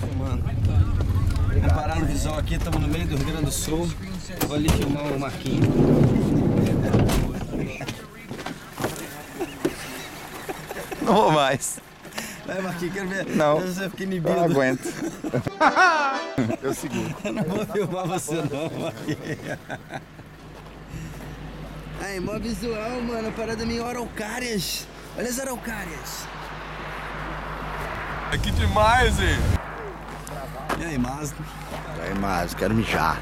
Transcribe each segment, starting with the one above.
Filmando. Vamos parar no visual aqui, estamos no meio do Rio Grande do Sul. Vou ali filmar o Marquinho. Não vou mais. Vai, Marquinho, quero ver. Não. Eu já fiquei inibido. Não aguento. eu seguro. Eu não vou filmar você, não, Marquinho. Aí, mó visual, mano. Parada é minha, araucárias. Olha as araucárias. Que demais, hein? E aí, mas Aí, mas quero mijar.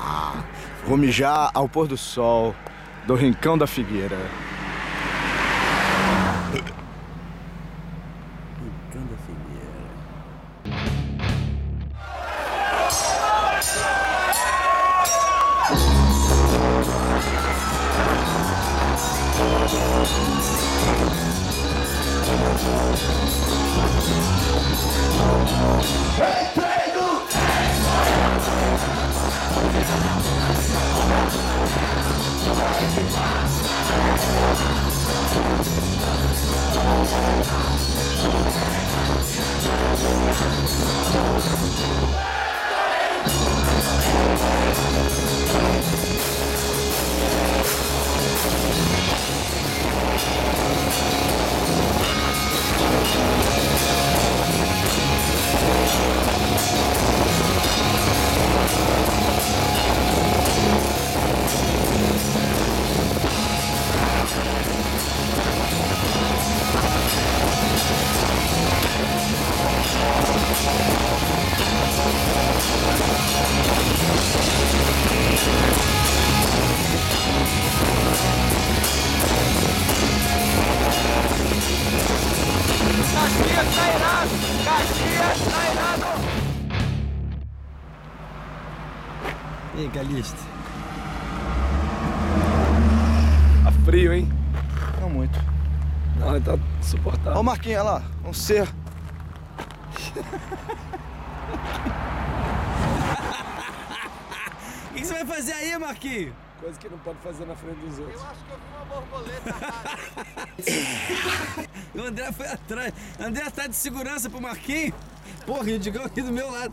Ah, vou mijar ao pôr do sol do Rincão da Figueira. Canda Figueira. Caxias E aí, Calista? Tá frio, hein? Não muito. Não, tá suportável. Ó, Marquinhos, olha lá. Um ser. O que que você vai fazer aí, Marquinhos? Coisa que não pode fazer na frente dos outros. O André foi atrás. O André tá de segurança pro Marquinhos. Porra, o Digão aqui do meu lado.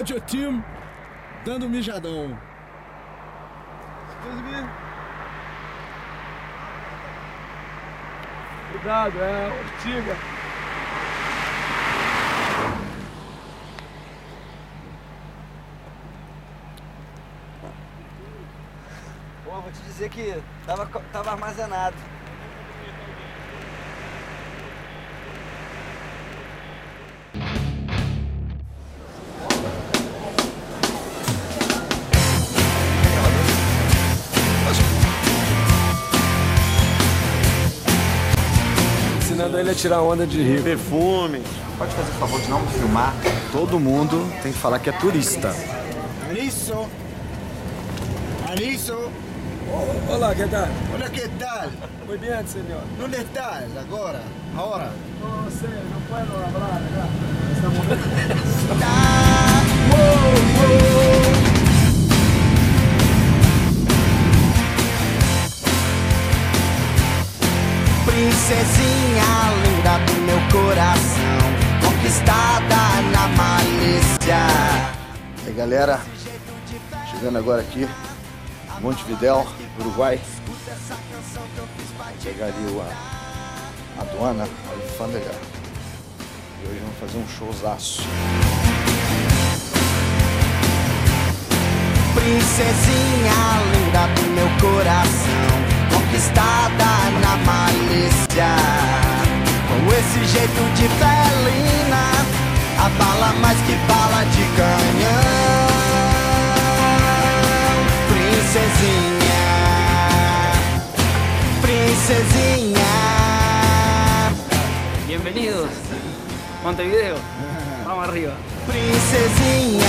Hoje o time dando mijadão. Cuidado, é ortiga. Pô, vou te dizer que tava, tava armazenado. Ele a tirar onda de rio. Perfume. Pode fazer o favor de não me filmar? Todo mundo tem que falar que é turista. Aliso. Aliso. Olá, que tal? Hola, ¿qué tal? Muy bien, senhor. ¿Dónde estás ahora? Ahora. No sé, no puedo hablar acá. Estamos... Princesinha linda do meu coração, conquistada na malícia. E aí, galera, chegando agora aqui, Montevidéu, Uruguai. Vou pegar ali o, a, a aduana, a alfândega. E hoje vamos fazer um showzaço. Princesinha linda do meu canhão. Princesinha, princesinha. Bienvenidos. Montevideo. Vamos arriba. Princesinha,